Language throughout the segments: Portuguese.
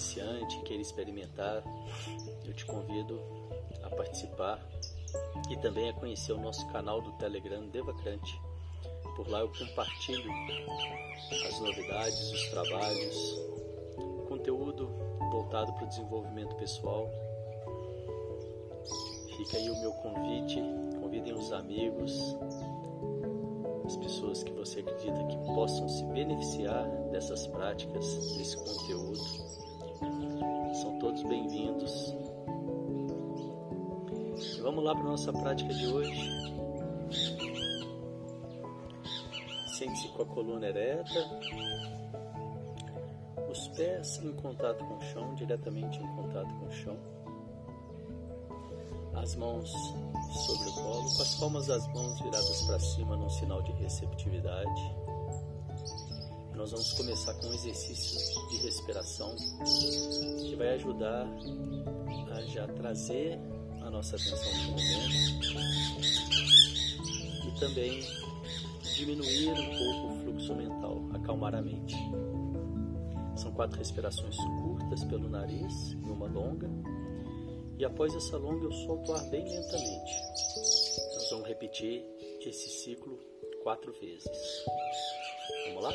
iniciante queira experimentar, eu te convido a participar e também a conhecer o nosso canal do Telegram Devacrante. Por lá eu compartilho as novidades, os trabalhos, conteúdo voltado para o desenvolvimento pessoal. Fica aí o meu convite, convidem os amigos, as pessoas que você acredita que possam se beneficiar dessas práticas, desse conteúdo. Todos bem-vindos. Vamos lá para a nossa prática de hoje. Sente-se com a coluna ereta, os pés em contato com o chão, diretamente em contato com o chão. As mãos sobre o colo, com as palmas das mãos viradas para cima num sinal de receptividade. Nós vamos começar com um exercício de respiração que vai ajudar a já trazer a nossa atenção para o momento e também diminuir um pouco o fluxo mental, acalmar a mente. São quatro respirações curtas pelo nariz e uma longa. E após essa longa eu solto o ar bem lentamente. Nós vamos repetir esse ciclo quatro vezes. Vamos lá?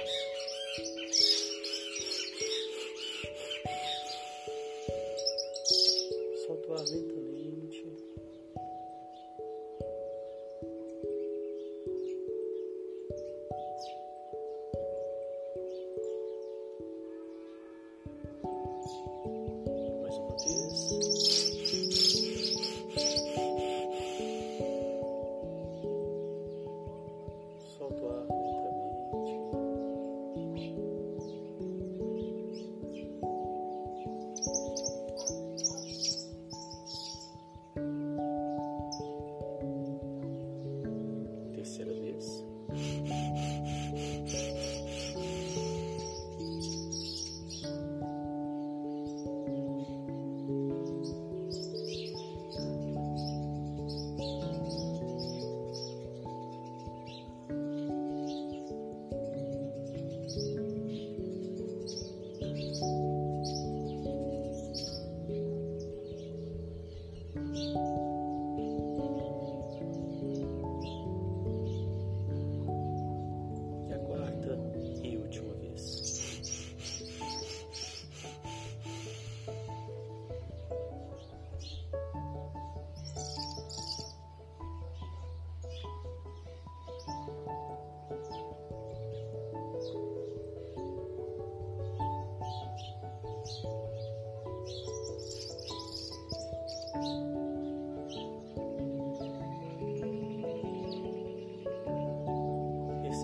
Solta o ar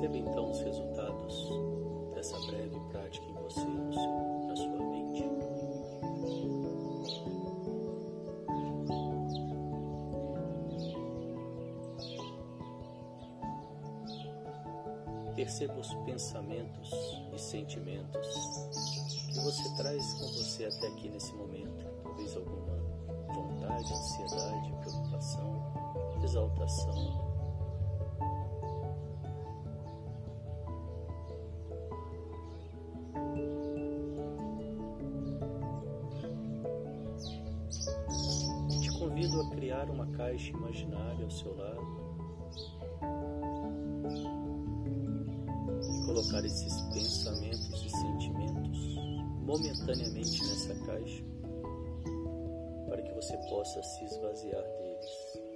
Perceba então os resultados dessa breve prática em você, no seu, na sua mente. Perceba os pensamentos e sentimentos que você traz com você até aqui nesse momento. Talvez alguma vontade, ansiedade, preocupação, exaltação. Caixa imaginária ao seu lado e colocar esses pensamentos e sentimentos momentaneamente nessa caixa para que você possa se esvaziar deles.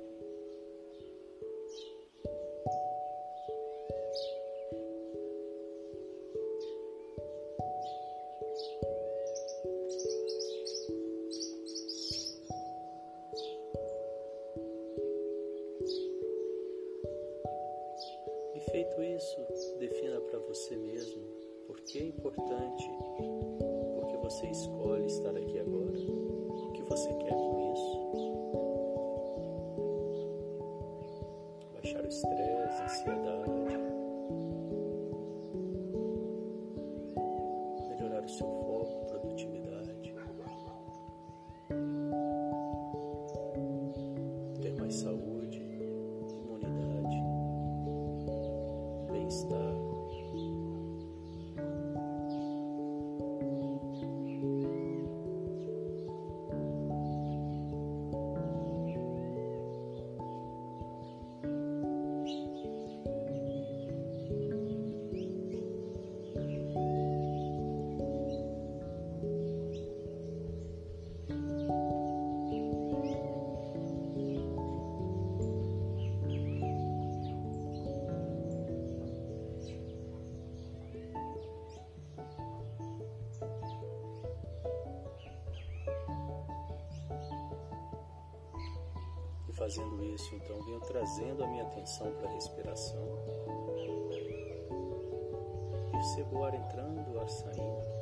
fazendo isso, então venho trazendo a minha atenção para a respiração. Percebo o ar entrando, o ar saindo.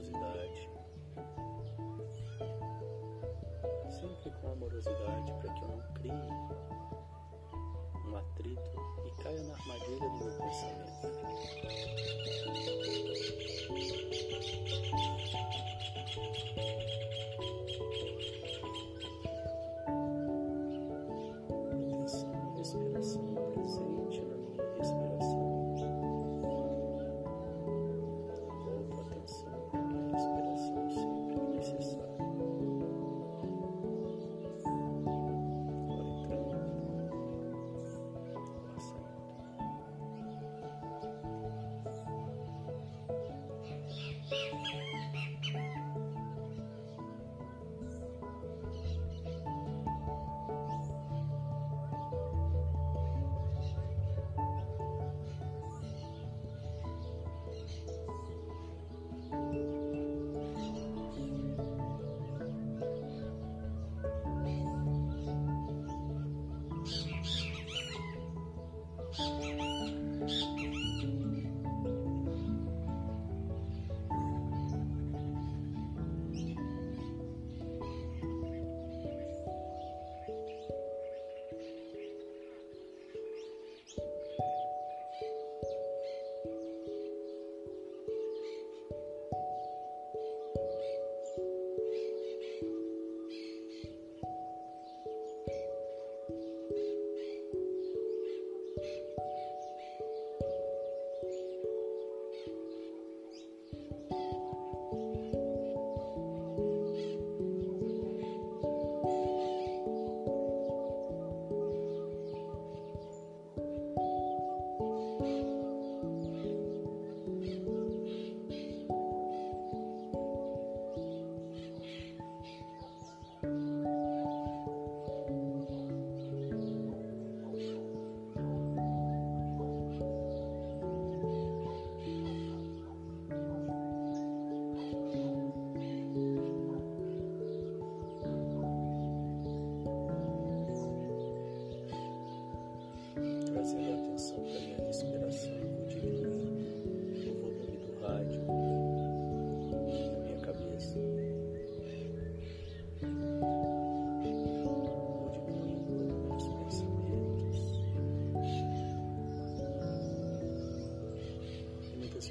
amorosidade. Sempre com amorosidade para que eu não crie um atrito e caia na armadilha do meu pensamento.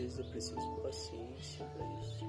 É preciso paciência para isso.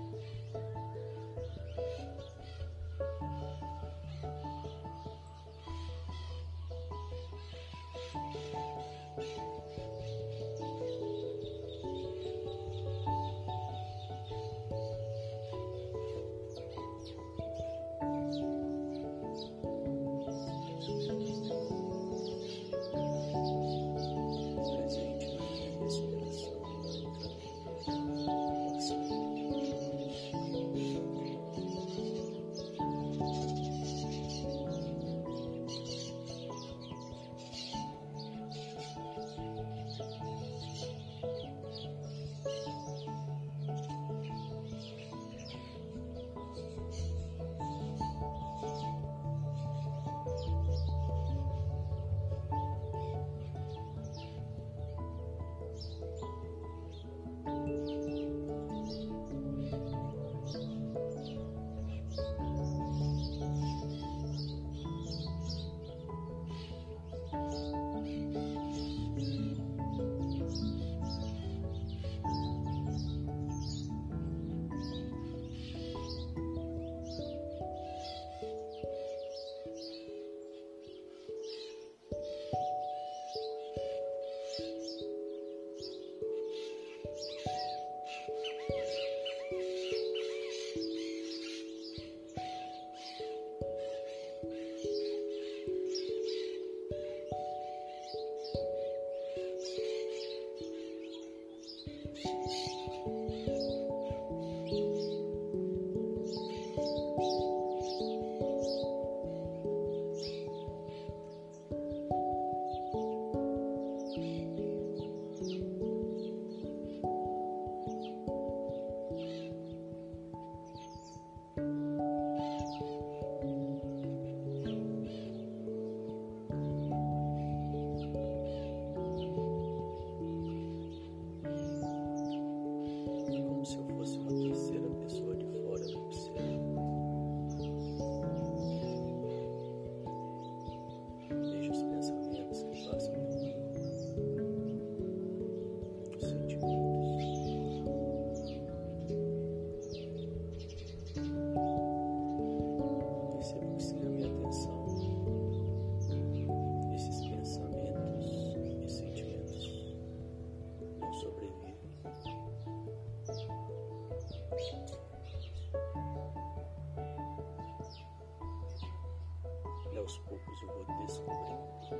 Aos poucos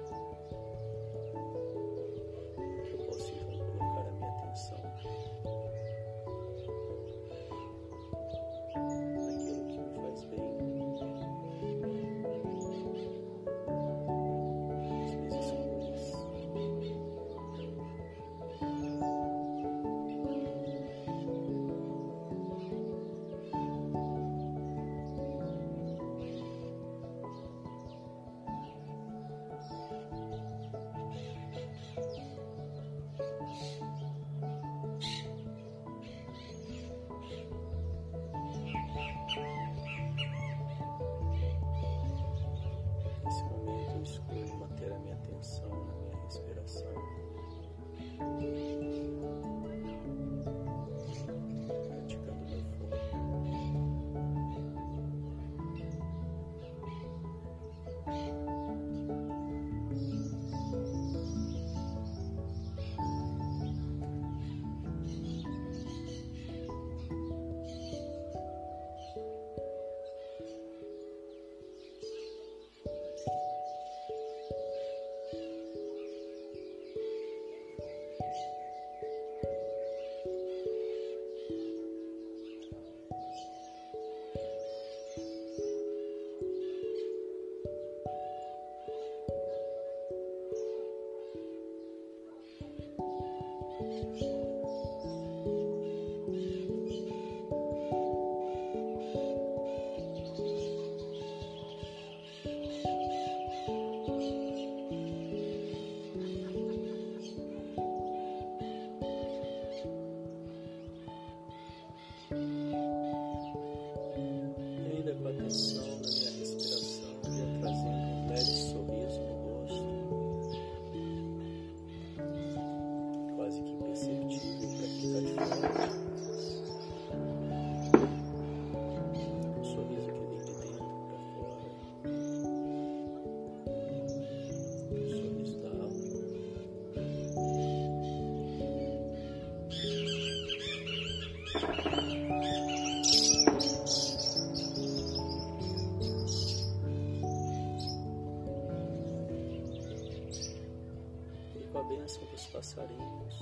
bênção dos passarinhos.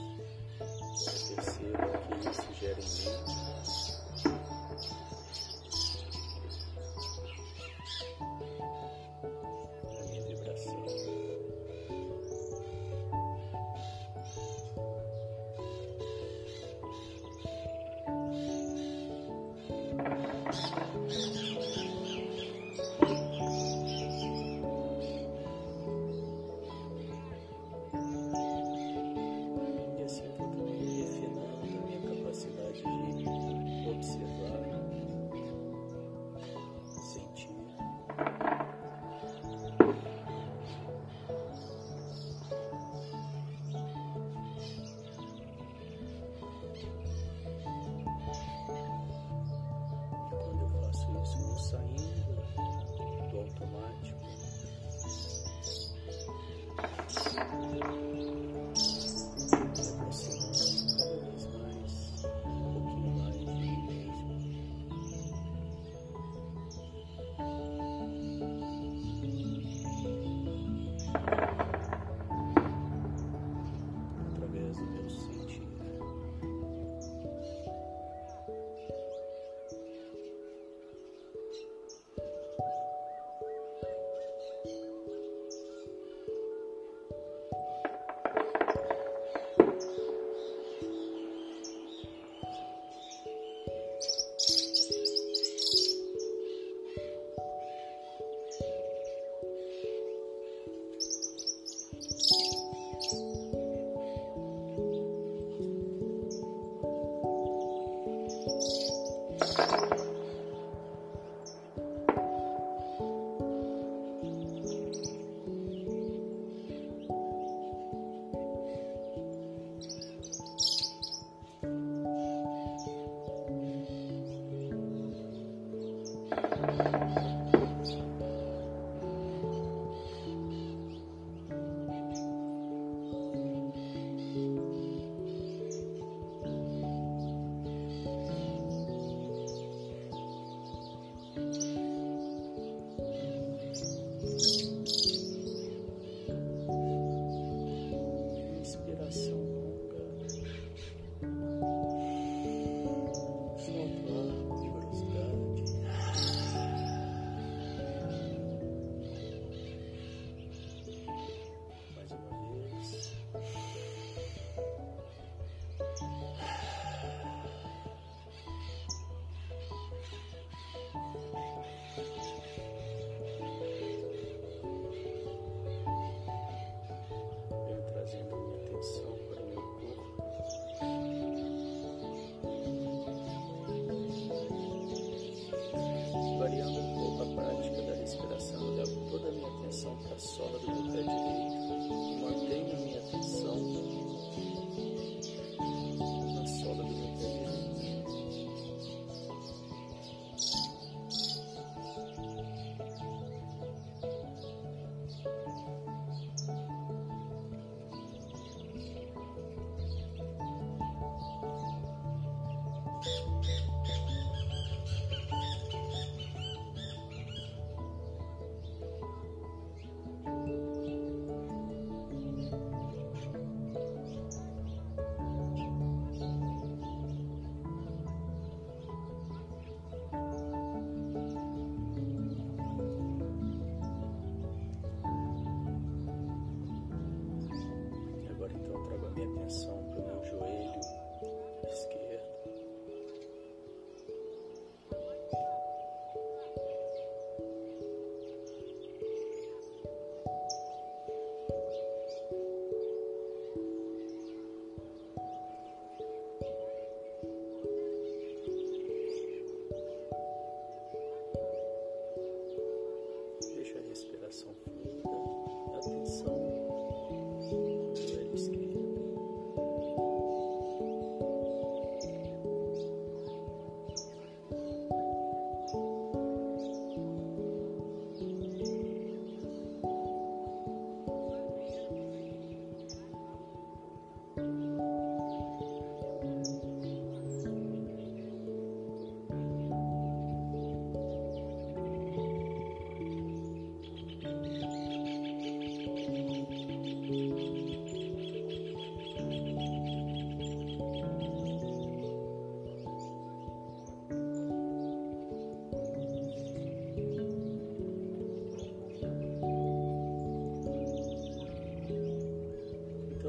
Eu percebo que isso gera em mim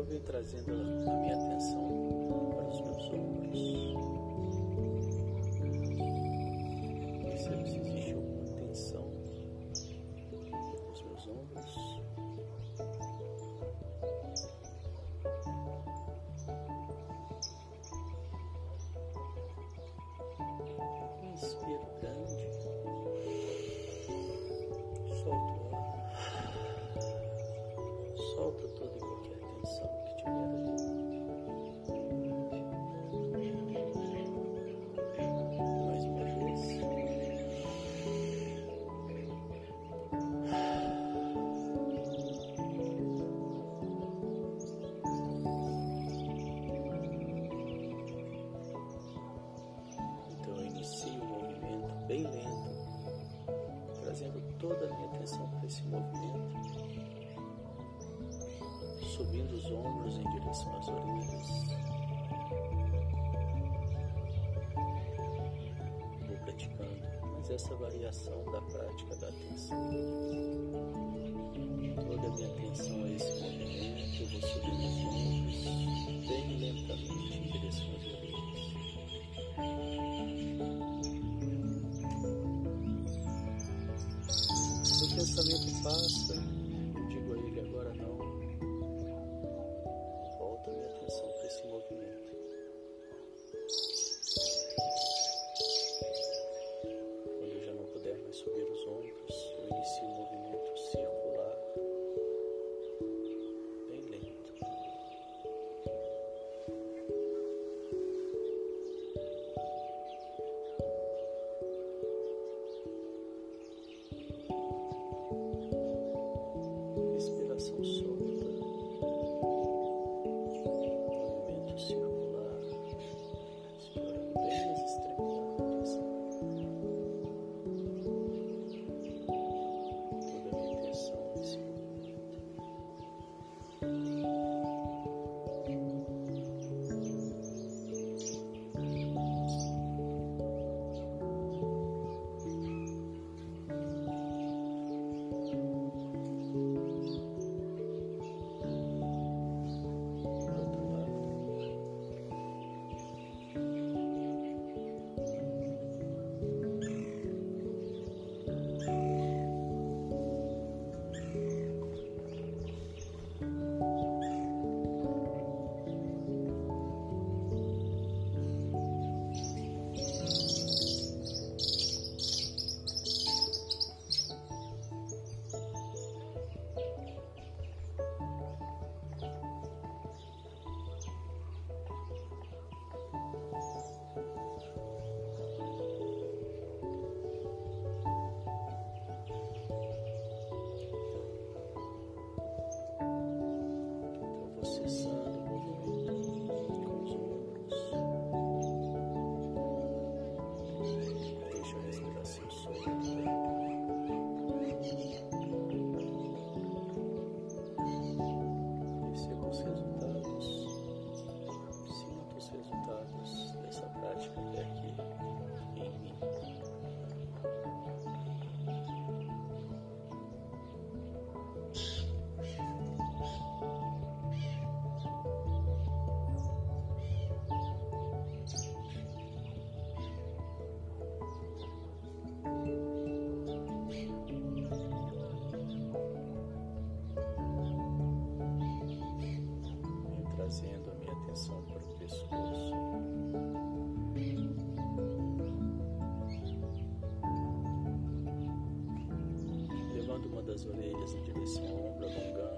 trazendo a minha atenção para os meus ombros. Percebo se existe alguma tensão nos meus ombros. Atenção para esse movimento subindo os ombros em direção às orelhas. Vou praticando mais essa variação da prática da atenção. Toda a minha atenção a esse movimento, eu vou subindo os ombros bem lentamente em direção às orelhas. Pensamento trazendo a minha atenção para o pescoço. Levando uma das orelhas em direção ao ombro, alongando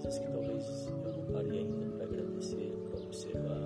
coisas que talvez eu não parei ainda para agradecer, para observar.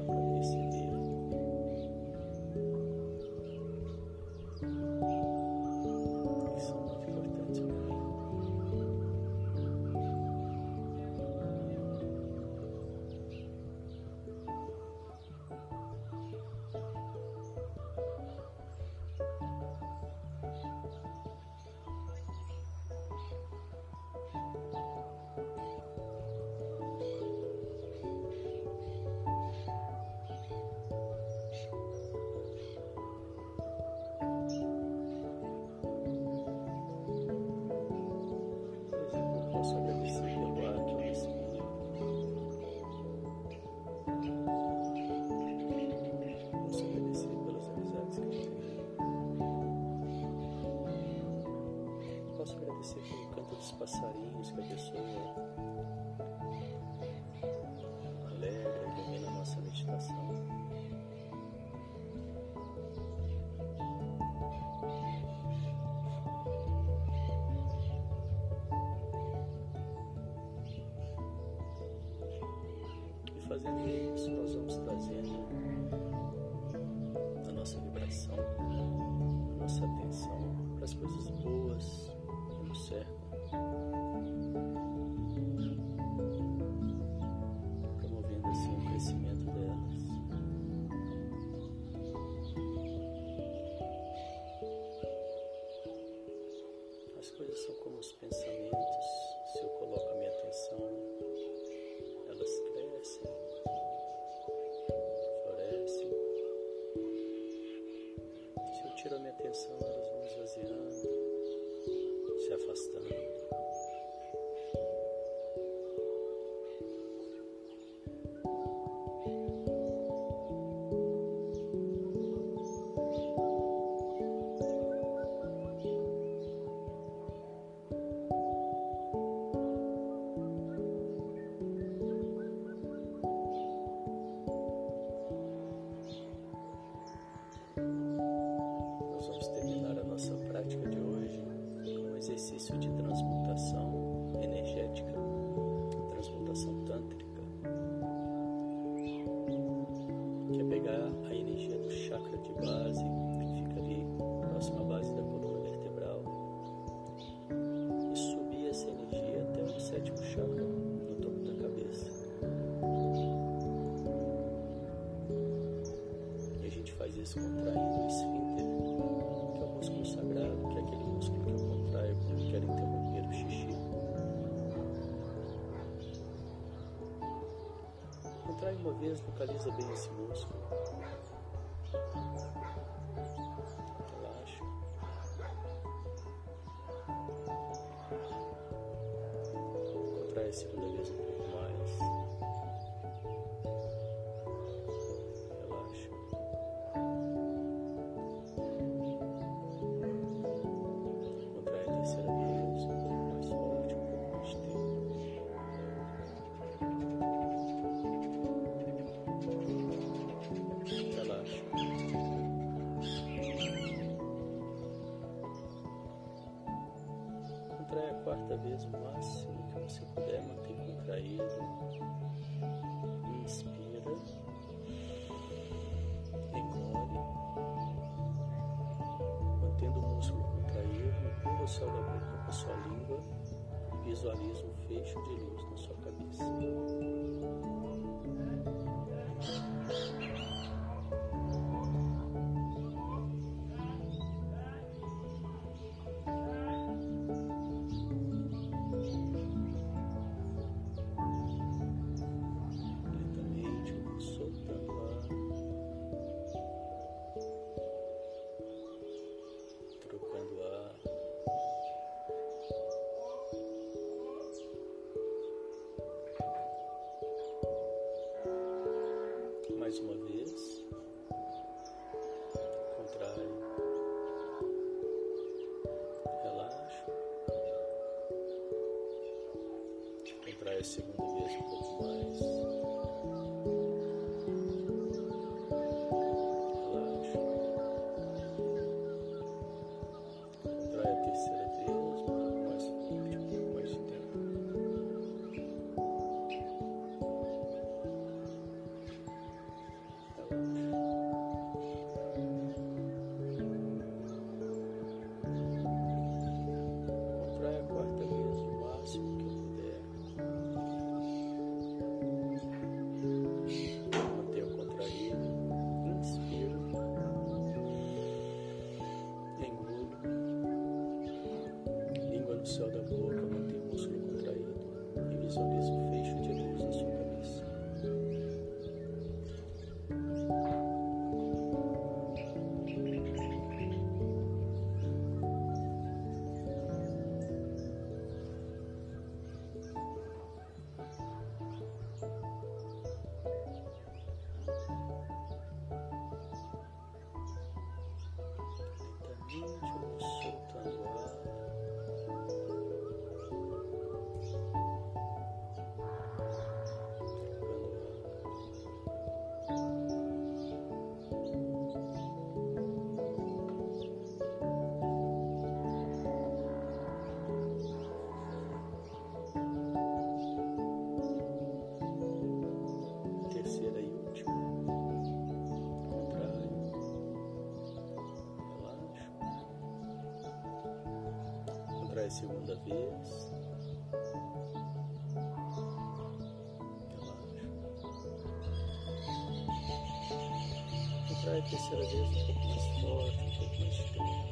cabeça da pessoa. É Alegra, ilumina a nossa meditação. E Fazendo isso, nós vamos trazendo a nossa vibração, a nossa atenção para as coisas boas que nos cercam. mesmo localiza bem esse músculo. visualismo um fecho de luz. segunda vez. Relaxa. E trai a terceira vez é um pouco mais forte, um pouco mais tempo.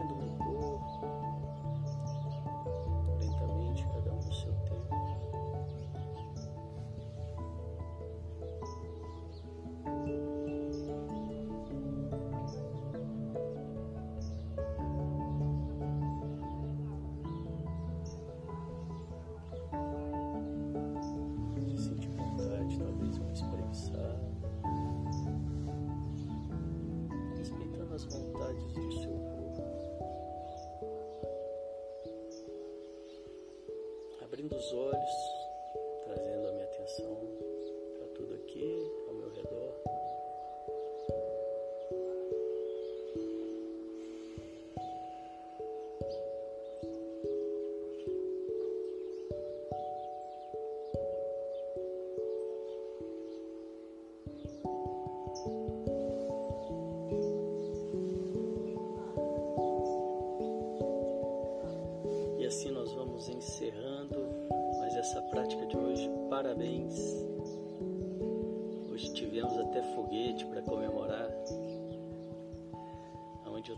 কিন্তু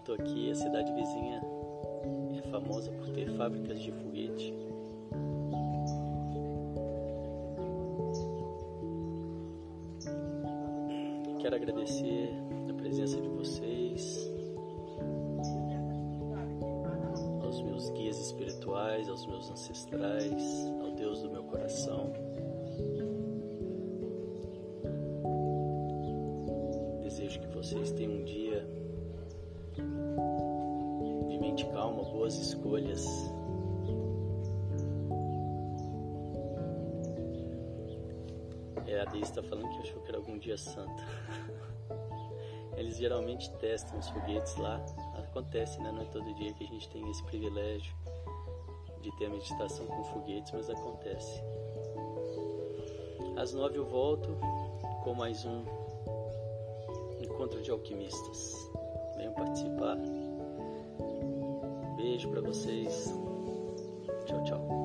Tô aqui, a cidade vizinha é famosa por ter fábricas de foguete. Quero agradecer a presença de vocês, aos meus guias espirituais, aos meus ancestrais, ao Deus do meu coração. Boas escolhas. É, a Deise está falando que achou que era algum dia santo. Eles geralmente testam os foguetes lá. Acontece, né? Não é todo dia que a gente tem esse privilégio de ter a meditação com foguetes, mas acontece. Às nove eu volto com mais um encontro de alquimistas. Venham participar. Beijo para vocês. Tchau, tchau.